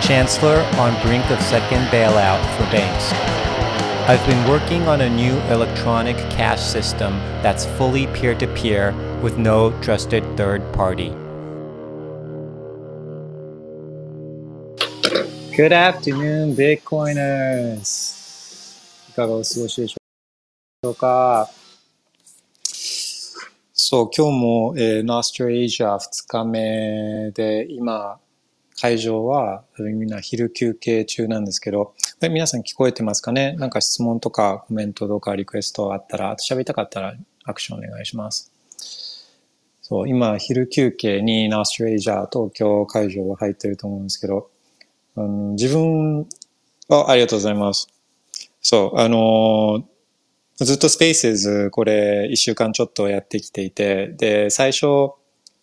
Chancellor on brink of second bailout for banks. I've been working on a new electronic cash system that's fully peer to peer with no trusted third party. Good afternoon, Bitcoiners. いかがお過ごしでしょうかそう、今日も、えー、ノーストラリア2日目で、今、会場はみんな昼休憩中なんですけど、皆さん聞こえてますかね？なんか質問とかコメントとかリクエストあったら、あと喋りたかったらアクションお願いします。そう、今昼休憩にナーストレイジャー東京会場は入ってると思うんですけど、あの自分あ、ありがとうございます。そう、あのずっとスペースこれ一週間ちょっとやってきていて、で、最初、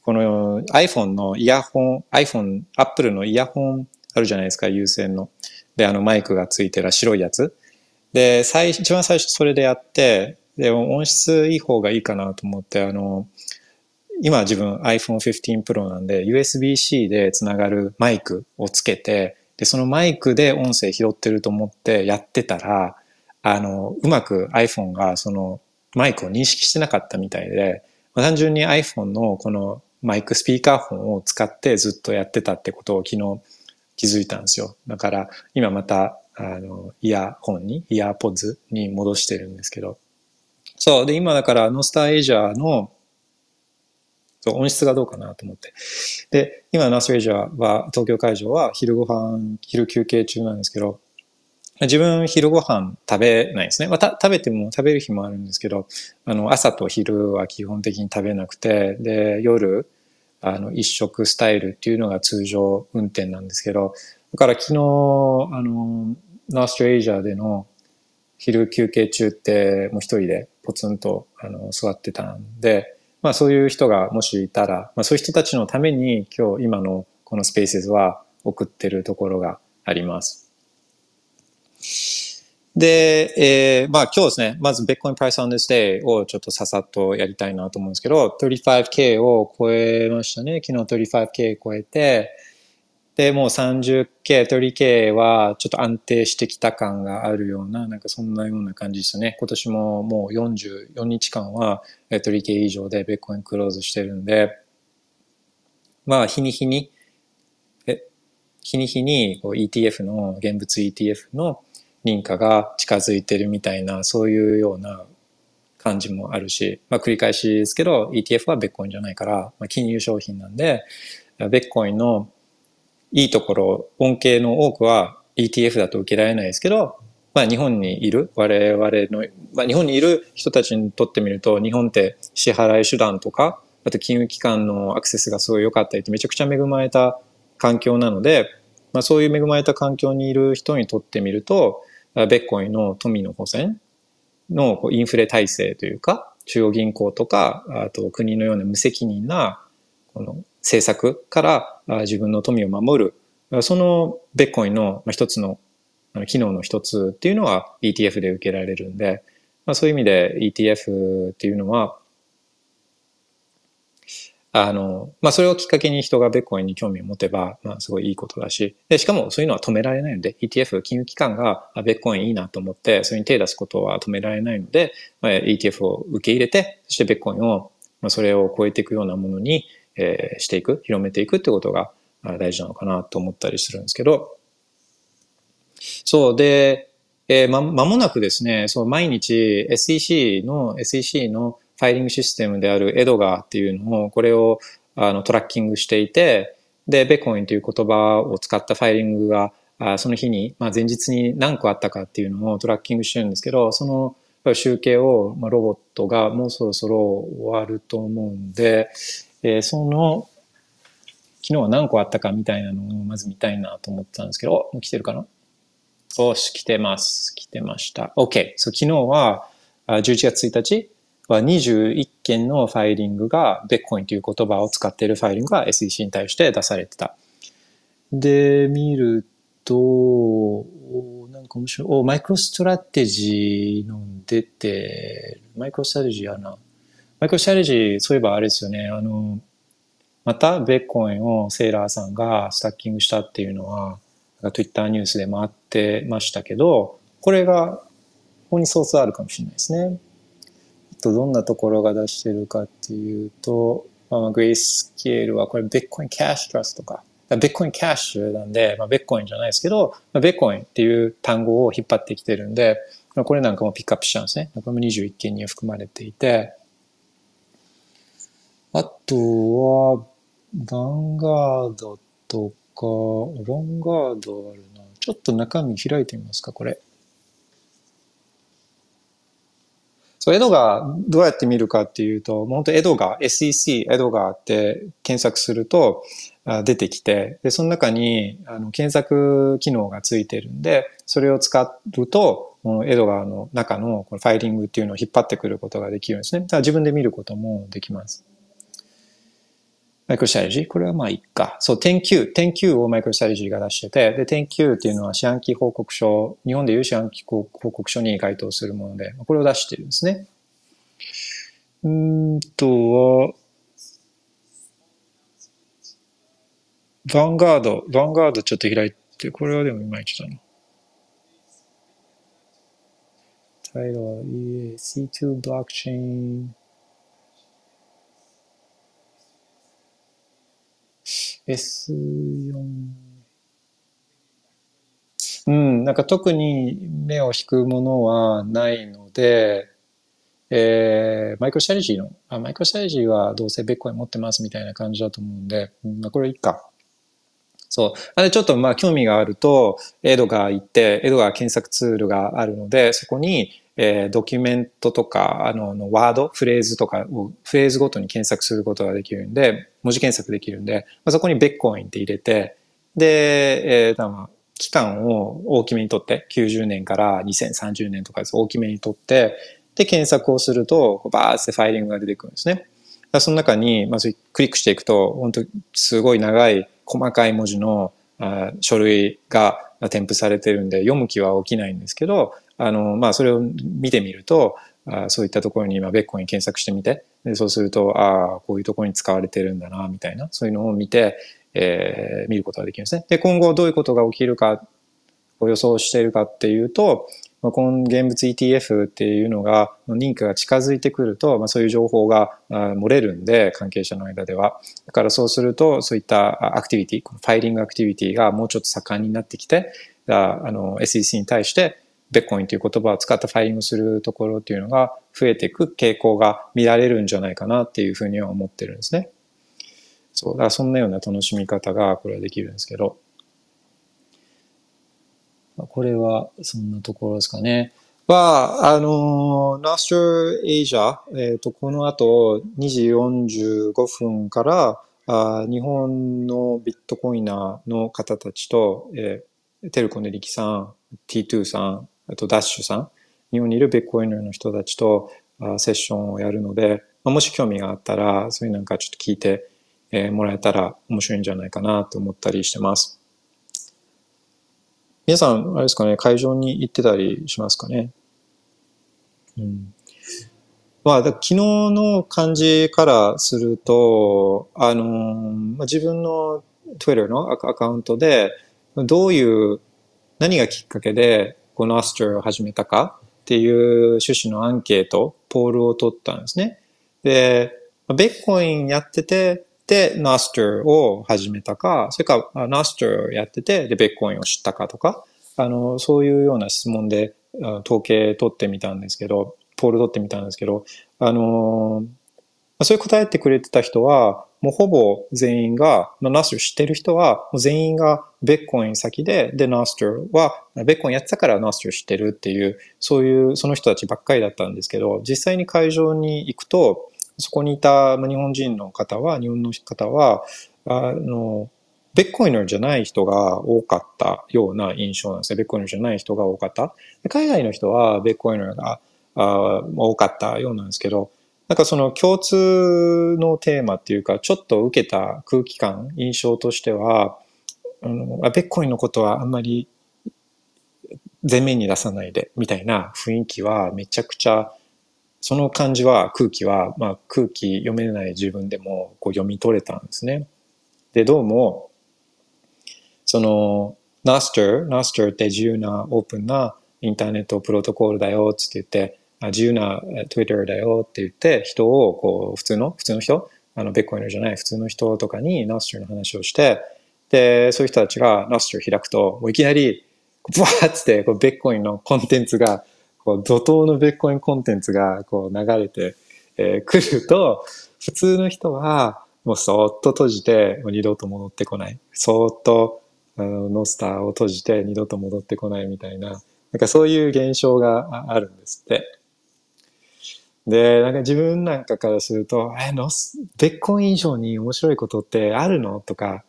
この iPhone のイヤホン、iPhone、Apple のイヤホンあるじゃないですか、有線の。で、あのマイクがついてる白いやつ。で、最、一番最初それでやって、で、音質いい方がいいかなと思って、あの、今自分 iPhone 15 Pro なんで USB-C でつながるマイクをつけて、で、そのマイクで音声拾ってると思ってやってたら、あの、うまく iPhone がそのマイクを認識してなかったみたいで、単純に iPhone のこのマイクスピーカーフォンを使ってずっとやってたってことを昨日気づいたんですよ。だから今またあのイヤホンに、イヤーポッズに戻してるんですけど。そう。で、今だからノスターエイジャーのそう音質がどうかなと思って。で、今、ナースレジャーは、東京会場は昼ご飯、昼休憩中なんですけど、自分昼ご飯食べないですね。まあ、食べても食べる日もあるんですけど、あの、朝と昼は基本的に食べなくて、で、夜、あの、一食スタイルっていうのが通常運転なんですけど、だから昨日、あの、ナーストレイジャーでの昼休憩中ってもう一人でポツンとあの座ってたんで、まあそういう人がもしいたら、まあそういう人たちのために今日今のこのスペースは送ってるところがあります。で、えー、まあ今日ですね、まず Bitcoin Price on this day をちょっとささっとやりたいなと思うんですけど、35K を超えましたね。昨日 35K 超えて、で、もう 30K、30K はちょっと安定してきた感があるような、なんかそんなような感じですね。今年ももう44日間は 30K 以上でベッコインクローズしてるんで、まあ日に日に、え、日に日に ETF の、現物 ETF の認可が近づいてるみたいな、そういうような感じもあるし、まあ繰り返しですけど、ETF はベッコインじゃないから、まあ、金融商品なんで、ベッコインのいいところ、恩恵の多くは ETF だと受けられないですけど、まあ日本にいる我々の、まあ日本にいる人たちにとってみると、日本って支払い手段とか、あと金融機関のアクセスがすごい良かったりってめちゃくちゃ恵まれた環境なので、まあそういう恵まれた環境にいる人にとってみると、ベッコイの富の保全のインフレ体制というか、中央銀行とか、あと国のような無責任なこの政策から自分の富を守る、そのベッコイの一つの機能の一つっていうのは ETF で受けられるんで、まあ、そういう意味で ETF っていうのは、あの、まあ、それをきっかけに人がベッコインに興味を持てば、まあ、すごいいいことだし、で、しかもそういうのは止められないので、ETF、金融機関があベッコインいいなと思って、それに手を出すことは止められないので、まあ、ETF を受け入れて、そしてベッコインを、まあ、それを超えていくようなものにえー、していく、広めていくってことが大事なのかなと思ったりするんですけど、そうで、えー、ま、間もなくですね、そう、毎日 SEC の、SEC のファイリングシステムであるエドガーっていうのを、これをあのトラッキングしていて、で、ベコインという言葉を使ったファイリングが、あその日に、まあ、前日に何個あったかっていうのをトラッキングしてるんですけど、その集計を、まあ、ロボットがもうそろそろ終わると思うんで、で、その、昨日は何個あったかみたいなのをまず見たいなと思ってたんですけど、もう来てるかな？おし、来てます。来てました。OK。そう、昨日は、11月1日は21件のファイリングが、ビットコインという言葉を使っているファイリングが SEC に対して出されてた。で、見ると、おなんか面白い。お、マイクロストラテジーの出て、マイクロストラテジーやな。マイクロストラテジー、そういえばあれですよね。あの、また、ビットコインをセーラーさんがスタッキングしたっていうのは、Twitter ニュースで回ってましたけど、これが、ここにソースあるかもしれないですね。と、どんなところが出してるかっていうと、まあ、グレイスケールは、これ、ベットコインキャッシュトラストか。ベットコインキャッシュなんで、まあ、ベッコインじゃないですけど、まあ、ベッコインっていう単語を引っ張ってきてるんで、まあ、これなんかもピックアップしたんですね。これも21件に含まれていて、あとは、バンガードとか、ロンガードあるな。ちょっと中身開いてみますか、これ。そう、エドガー、どうやって見るかっていうと、本当エドガー、SEC、エドガーって検索すると出てきて、で、その中にあの検索機能がついてるんで、それを使うと、このエドガーの中のこのファイリングっていうのを引っ張ってくることができるんですね。だから自分で見ることもできます。マイクロストラテジーこれはまあいいか。そう、10Q。10Q をマイクロストラテジーが出してて、で、10Q っていうのは四半期報告書、日本でいう四半期報告書に該当するもので、これを出してるんですね。うーんとは、ヴァンガード、ヴァンガードちょっと開いて、これはでもいまいちだな。タイトルは C2 ブロックチェーン。S4。うん、なんか特に目を引くものはないので、えー、マイクロストラテジーの、あ、マイクロストラテジーはどうせビットコイン持ってますみたいな感じだと思うんで、うん、まあこれいいか。そう。あれちょっとまあ興味があると、エドガー行って、エドガー検索ツールがあるので、そこに、えー、ドキュメントとか、あの、のワード、フレーズとかを、フレーズごとに検索することができるんで、文字検索できるんで、まあ、そこにビットコインって入れて、で、えー、まあ期間を大きめにとって、90年から2030年とかです大きめにとって、で、検索をすると、バーってファイリングが出てくるんですね。その中に、まずクリックしていくと、本当すごい長い細かい文字のあ書類が添付されてるんで、読む気は起きないんですけど、あの、まあ、それを見てみると、あそういったところに今、ベッコイン検索してみて、でそうすると、ああ、こういうところに使われてるんだな、みたいな、そういうのを見て、えー、見ることができるんですね。で、今後どういうことが起きるかを予想しているかっていうと、まあ、この現物 ETF っていうのが、認可が近づいてくると、まあ、そういう情報が漏れるんで、関係者の間では。だからそうすると、そういったアクティビティ、このファイリングアクティビティがもうちょっと盛んになってきて、あの、SEC に対して、ベッコインという言葉を使ったファイリングするところっていうのが増えていく傾向が見られるんじゃないかなっていうふうには思ってるんですね。そう、だからそんなような楽しみ方がこれはできるんですけど。これはそんなところですかね。は、あの、ナストエイジャ、えっ、ー、と、この後2時45分からあ日本のビットコイナーの方たちと、えー、テルコネリキさん、T2 さん、とダッシュさん、日本にいるビットコイナーの人たちとあセッションをやるので、まあ、もし興味があったら、そういうなんかちょっと聞いて、えー、もらえたら面白いんじゃないかなと思ったりしてます。皆さん、あれですかね、会場に行ってたりしますかね？うん。まあ、昨日の感じからすると、あのまあ、自分の Twitter のアカウントで、どういう、何がきっかけでこのアストラを始めたかっていう趣旨のアンケート、ポールを取ったんですね。で、ベッコインやってて、で、ナスターを始めたか、それからナスターをやってて、で、ベッコインを知ったかとか、あの、そういうような質問で統計取ってみたんですけど、ポール取ってみたんですけど、あの、そういう答えてくれてた人は、もうほぼ全員が、ナスター知ってる人は、全員がベッコイン先で、で、ナスターは、ベッコインやってたからナスター知ってるっていう、そういう、その人たちばっかりだったんですけど、実際に会場に行くと、そこにいた日本人の方は、日本の方は、あの、ベッコイナーじゃない人が多かったような印象なんですね。ベッコイナーじゃない人が多かった。海外の人はベッコイナーがあ多かったようなんですけど、なんかその共通のテーマっていうか、ちょっと受けた空気感、印象としては、あのベッコイのことはあんまり前面に出さないで、みたいな雰囲気はめちゃくちゃ、その感じは、空気は、まあ空気読めない自分でもこう読み取れたんですね。で、どうも、その、ナスター、ナスターって自由なオープンなインターネットプロトコールだよつって言って、自由な Twitter だよって言って、人をこう、普通の、普通の人、あの、ベッコインじゃない普通の人とかにナスターの話をして、で、そういう人たちがナスター開くと、もういきなりブワーって、こう、ベッコインのコンテンツが、こう、怒涛のベッコインコンテンツが、こう、流れて、えー、ると、普通の人は、もうそーっと閉じて、もう二度と戻ってこない。そーっと、あの、ノスターを閉じて二度と戻ってこないみたいな、なんかそういう現象があるんですって。で、なんか自分なんかからすると、え、ノス、ベッコン以上に面白いことってあるの？とか、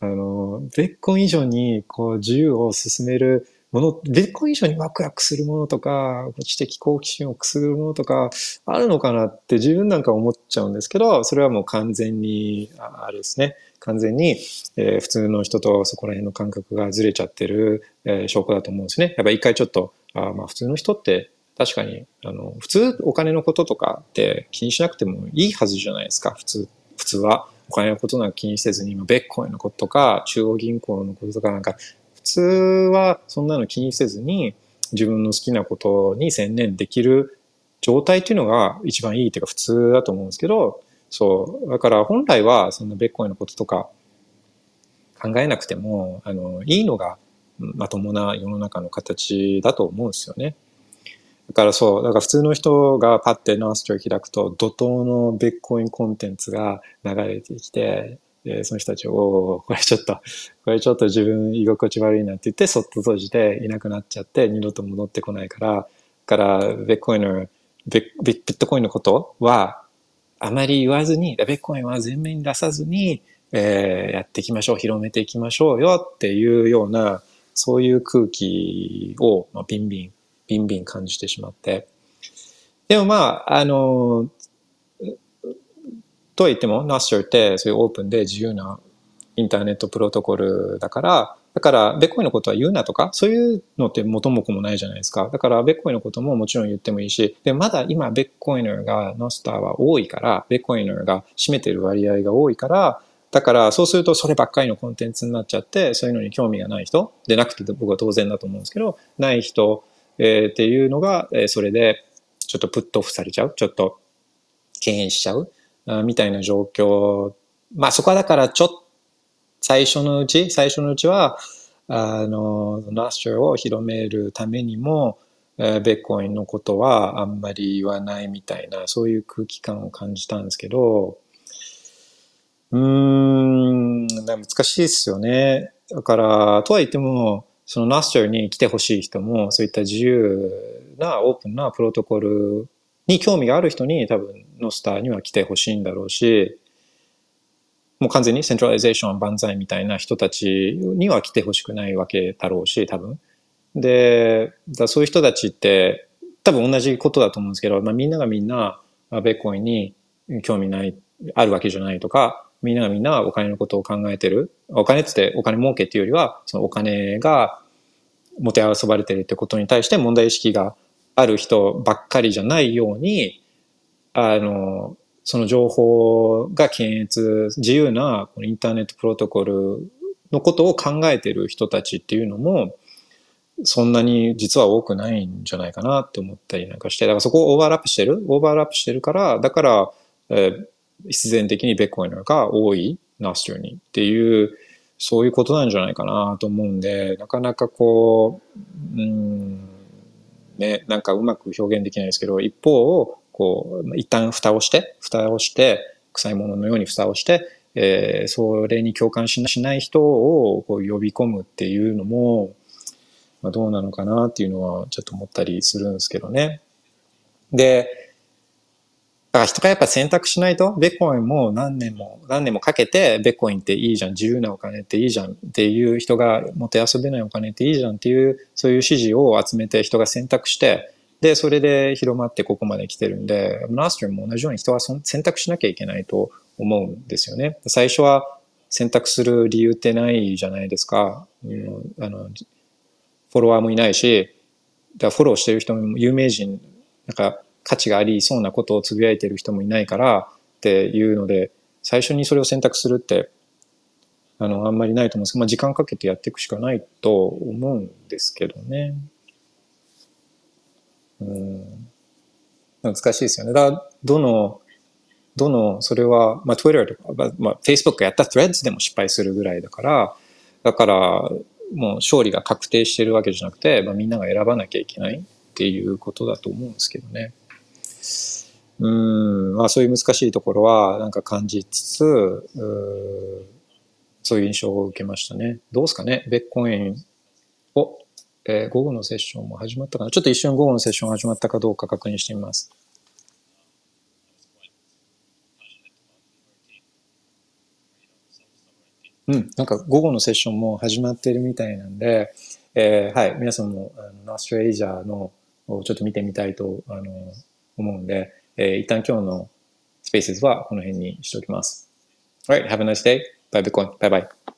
あの、ベッコン以上にこう自由を進めるもの、ベッコン以上にワクワクするものとか、知的好奇心をくすぐるものとか、あるのかなって自分なんか思っちゃうんですけど、それはもう完全に、あれですね。完全に、えー、普通の人とそこら辺の感覚がずれちゃってる、えー、証拠だと思うんですね。やっぱ一回ちょっと、あまあ普通の人って確かに、あの、普通お金のこととかって気にしなくてもいいはずじゃないですか、普通、普通は。お金のことなんか気にせずに、今、ベッコインのこととか、中央銀行のこととかなんか、普通はそんなの気にせずに、自分の好きなことに専念できる状態っていうのが一番いいっていうか普通だと思うんですけど、そう。だから本来はそんなベッコインのこととか考えなくても、あの、いいのがまともな世の中の形だと思うんですよね。だからそう、だから普通の人がパッてノーストー開くと、怒涛のベットコインコンテンツが流れてきて、でその人たち、おおこれちょっと、これちょっと自分居心地悪いなって言って、そっと閉じていなくなっちゃって、二度と戻ってこないから、から、ベットコインの、ビットコインのことは、あまり言わずに、ベットコインは前面に出さずに、えー、やっていきましょう、広めていきましょうよっていうような、そういう空気を、まあ、ビンビンビンビン感じてしまって。でもまあ、あの、とは言っても、ナス s ってそういうオープンで自由なインターネットプロトコルだから、だから、ベッコイのことは言うなとか、そういうのって元も子もないじゃないですか。だから、ベッコイのことももちろん言ってもいいし、で、まだ今、ベッコイナーが、ノスターは多いから、ベッコイナーが占めてる割合が多いから、だから、そうするとそればっかりのコンテンツになっちゃって、そういうのに興味がない人、でなくて僕は当然だと思うんですけど、ない人えー、っていうのが、えー、それでちょっとプットオフされちゃう、ちょっと敬遠しちゃう、みたいな状況。まあそこはだからちょっと最初のうち、最初のうちは、あの、ナスチャーを広めるためにも、ベッコインのことはあんまり言わないみたいな、そういう空気感を感じたんですけど、うーん、難しいですよね。だから、とは言っても、そのナスチャーに来てほしい人も、そういった自由なオープンなプロトコルに興味がある人に多分ノスターには来てほしいんだろうし、もう完全にセントラリゼーション万歳みたいな人たちには来てほしくないわけだろうし、多分。で、だそういう人たちって多分同じことだと思うんですけど、まあ、みんながみんなベッコインに興味ない、あるわけじゃないとか、みんながみんなお金のことを考えてる。お金ってってお金儲けっていうよりは、そのお金が持て遊ばれてるってことに対して問題意識がある人ばっかりじゃないように、あの、その情報が検閲、自由なインターネットプロトコルのことを考えてる人たちっていうのも、そんなに実は多くないんじゃないかなって思ったりなんかして、だからそこをオーバーラップしてるオーバーラップしてるから、だから、えー、必然的にベッコインが多いナスチューにっていう、そういうことなんじゃないかなと思うんで、なかなかこう、うん、ね、なんかうまく表現できないですけど、一方、こう、一旦蓋をして、蓋をして、臭いもののように蓋をして、えー、それに共感しない人をこう呼び込むっていうのも、まあ、どうなのかなっていうのはちょっと思ったりするんですけどね。で、だから人がやっぱ選択しないと、ベコインも何年も、何年もかけて、ベコインっていいじゃん、自由なお金っていいじゃんっていう人が、もて遊べないお金っていいじゃんっていう、そういう指示を集めて人が選択して、で、それで広まってここまで来てるんで、ナーストリーも同じように人は選択しなきゃいけないと思うんですよね。最初は選択する理由ってないじゃないですか。うん、あのフォロワーもいないし、だフォローしてる人も有名人、なんか価値がありそうなことをつぶやいてる人もいないからっていうので、最初にそれを選択するって、あの、あんまりないと思うんですけど、まあ、時間かけてやっていくしかないと思うんですけどね。うん。難しいですよね。だどの、どの、それは、まあ、Twitter とか、まあ、Facebook やった Threads でも失敗するぐらいだから、だから、もう勝利が確定してるわけじゃなくて、まあ、みんなが選ばなきゃいけないっていうことだと思うんですけどね。うん、まあそういう難しいところはなんか感じつつ、うそういう印象を受けましたね。どうですかね？ベッコインをえー、午後のセッションも始まったかな？ちょっと一瞬午後のセッション始まったかどうか確認してみます。うん、なんか午後のセッションも始まってるみたいなんで、えー、はい、皆さんもあのノーストレイジャーのをちょっと見てみたいとあの思うんで、えー、一旦今日のスペースはこの辺にしておきます。Alright, have a nice day. Bye, Bitcoin. Bye bye.